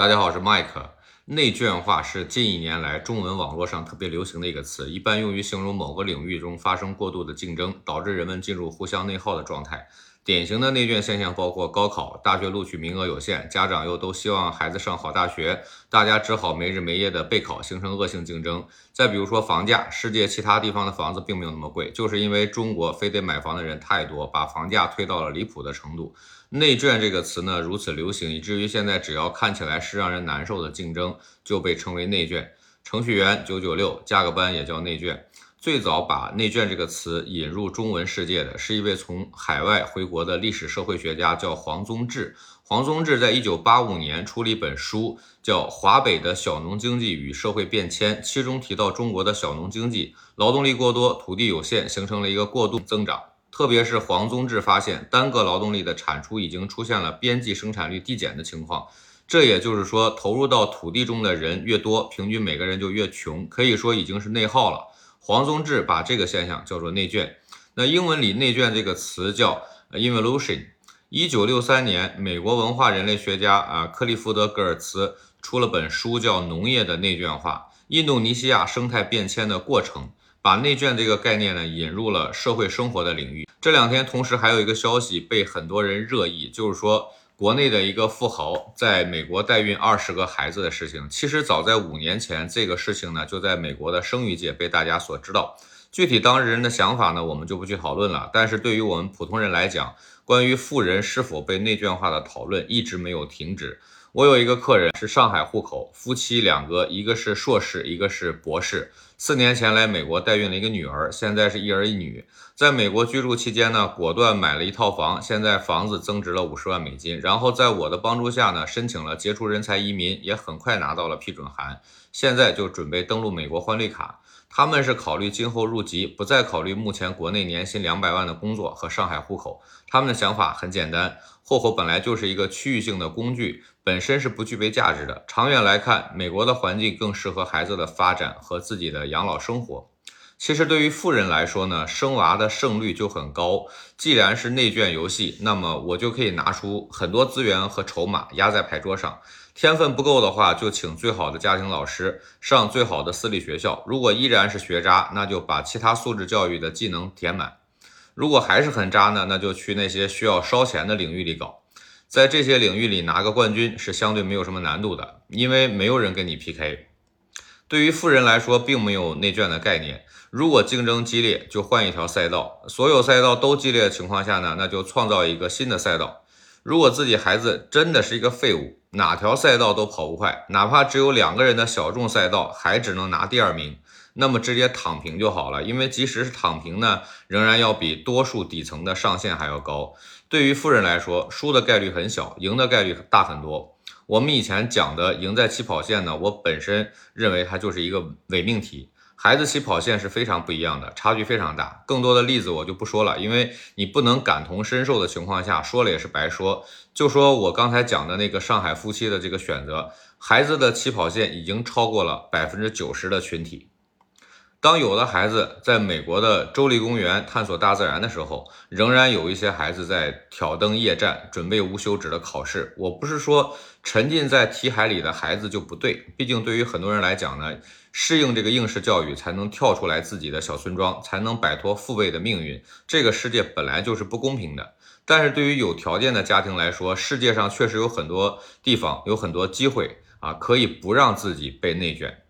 大家好，我是 Mike。内卷化是近一年来中文网络上特别流行的一个词，一般用于形容某个领域中发生过度的竞争，导致人们进入互相内耗的状态。典型的内卷现象包括高考，大学录取名额有限，家长又都希望孩子上好大学，大家只好没日没夜的备考，形成恶性竞争。再比如说房价，世界其他地方的房子并没有那么贵，就是因为中国非得买房的人太多，把房价推到了离谱的程度。内卷这个词呢如此流行，以至于现在只要看起来是让人难受的竞争，就被称为内卷。程序员九九六加个班也叫内卷。最早把“内卷”这个词引入中文世界的是一位从海外回国的历史社会学家，叫黄宗智。黄宗智在一九八五年出了一本书，叫《华北的小农经济与社会变迁》，其中提到中国的小农经济劳动力过多，土地有限，形成了一个过度增长。特别是黄宗智发现，单个劳动力的产出已经出现了边际生产率递减的情况。这也就是说，投入到土地中的人越多，平均每个人就越穷，可以说已经是内耗了。黄宗智把这个现象叫做内卷。那英文里“内卷”这个词叫 “evolution”。一九六三年，美国文化人类学家啊克利福德·格尔茨出了本书，叫《农业的内卷化：印度尼西亚生态变迁的过程》，把内卷这个概念呢引入了社会生活的领域。这两天，同时还有一个消息被很多人热议，就是说。国内的一个富豪在美国代孕二十个孩子的事情，其实早在五年前，这个事情呢就在美国的生育界被大家所知道。具体当事人的想法呢，我们就不去讨论了。但是对于我们普通人来讲，关于富人是否被内卷化的讨论一直没有停止。我有一个客人是上海户口，夫妻两个，一个是硕士，一个是博士。四年前来美国代孕了一个女儿，现在是一儿一女。在美国居住期间呢，果断买了一套房，现在房子增值了五十万美金。然后在我的帮助下呢，申请了杰出人才移民，也很快拿到了批准函，现在就准备登陆美国换绿卡。他们是考虑今后入籍，不再考虑目前国内年薪两百万的工作和上海户口。他们的想法很简单，户口本来就是一个区域性的工具，本身是不具备价值的。长远来看，美国的环境更适合孩子的发展和自己的养老生活。其实对于富人来说呢，生娃的胜率就很高。既然是内卷游戏，那么我就可以拿出很多资源和筹码压在牌桌上。天分不够的话，就请最好的家庭老师上最好的私立学校。如果依然是学渣，那就把其他素质教育的技能填满。如果还是很渣呢，那就去那些需要烧钱的领域里搞。在这些领域里拿个冠军是相对没有什么难度的，因为没有人跟你 PK。对于富人来说，并没有内卷的概念。如果竞争激烈，就换一条赛道；所有赛道都激烈的情况下呢，那就创造一个新的赛道。如果自己孩子真的是一个废物，哪条赛道都跑不快，哪怕只有两个人的小众赛道，还只能拿第二名，那么直接躺平就好了。因为即使是躺平呢，仍然要比多数底层的上限还要高。对于富人来说，输的概率很小，赢的概率大很多。我们以前讲的赢在起跑线呢，我本身认为它就是一个伪命题。孩子起跑线是非常不一样的，差距非常大。更多的例子我就不说了，因为你不能感同身受的情况下说了也是白说。就说我刚才讲的那个上海夫妻的这个选择，孩子的起跑线已经超过了百分之九十的群体。当有的孩子在美国的州立公园探索大自然的时候，仍然有一些孩子在挑灯夜战，准备无休止的考试。我不是说沉浸在题海里的孩子就不对，毕竟对于很多人来讲呢，适应这个应试教育才能跳出来自己的小村庄，才能摆脱父辈的命运。这个世界本来就是不公平的，但是对于有条件的家庭来说，世界上确实有很多地方有很多机会啊，可以不让自己被内卷。